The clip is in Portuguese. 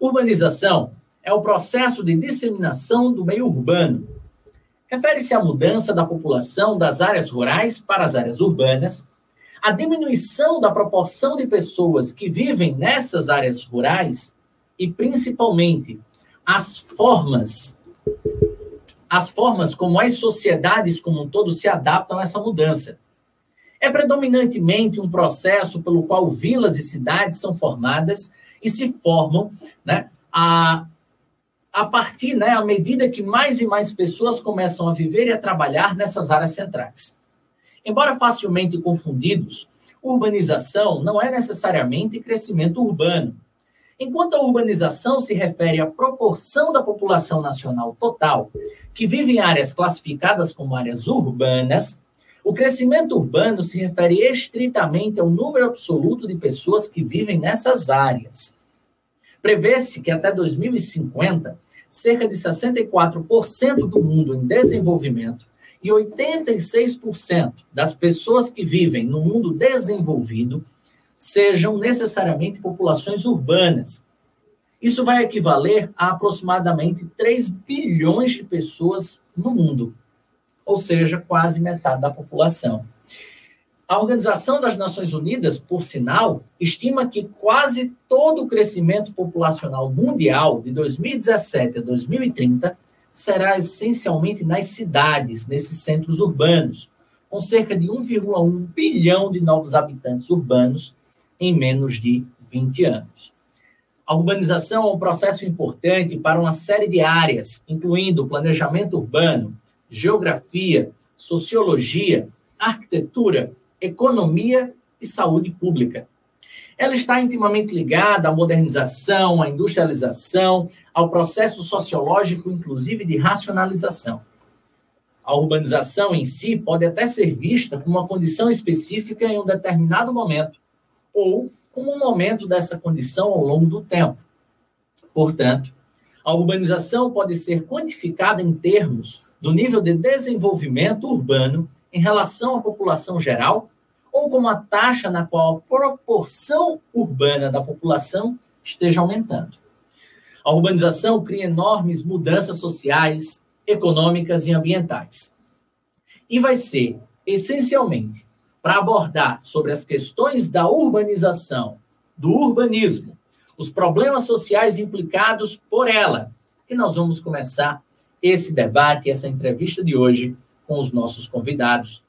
Urbanização é o processo de disseminação do meio urbano. Refere-se à mudança da população das áreas rurais para as áreas urbanas, a diminuição da proporção de pessoas que vivem nessas áreas rurais e, principalmente, as formas as formas como as sociedades como um todo se adaptam a essa mudança. É predominantemente um processo pelo qual vilas e cidades são formadas e se formam né, a, a partir, né, à medida que mais e mais pessoas começam a viver e a trabalhar nessas áreas centrais. Embora facilmente confundidos, urbanização não é necessariamente crescimento urbano. Enquanto a urbanização se refere à proporção da população nacional total que vive em áreas classificadas como áreas urbanas, o crescimento urbano se refere estritamente ao número absoluto de pessoas que vivem nessas áreas. Prevê-se que até 2050, cerca de 64% do mundo em desenvolvimento e 86% das pessoas que vivem no mundo desenvolvido sejam necessariamente populações urbanas. Isso vai equivaler a aproximadamente 3 bilhões de pessoas no mundo ou seja, quase metade da população. A Organização das Nações Unidas, por sinal, estima que quase todo o crescimento populacional mundial de 2017 a 2030 será essencialmente nas cidades, nesses centros urbanos, com cerca de 1,1 bilhão de novos habitantes urbanos em menos de 20 anos. A urbanização é um processo importante para uma série de áreas, incluindo planejamento urbano, geografia, sociologia, arquitetura, economia e saúde pública. Ela está intimamente ligada à modernização, à industrialização, ao processo sociológico, inclusive de racionalização. A urbanização em si pode até ser vista como uma condição específica em um determinado momento, ou como um momento dessa condição ao longo do tempo. Portanto, a urbanização pode ser quantificada em termos do nível de desenvolvimento urbano em relação à população geral, ou como a taxa na qual a proporção urbana da população esteja aumentando. A urbanização cria enormes mudanças sociais, econômicas e ambientais. E vai ser, essencialmente, para abordar sobre as questões da urbanização, do urbanismo, os problemas sociais implicados por ela, que nós vamos começar esse debate, essa entrevista de hoje com os nossos convidados.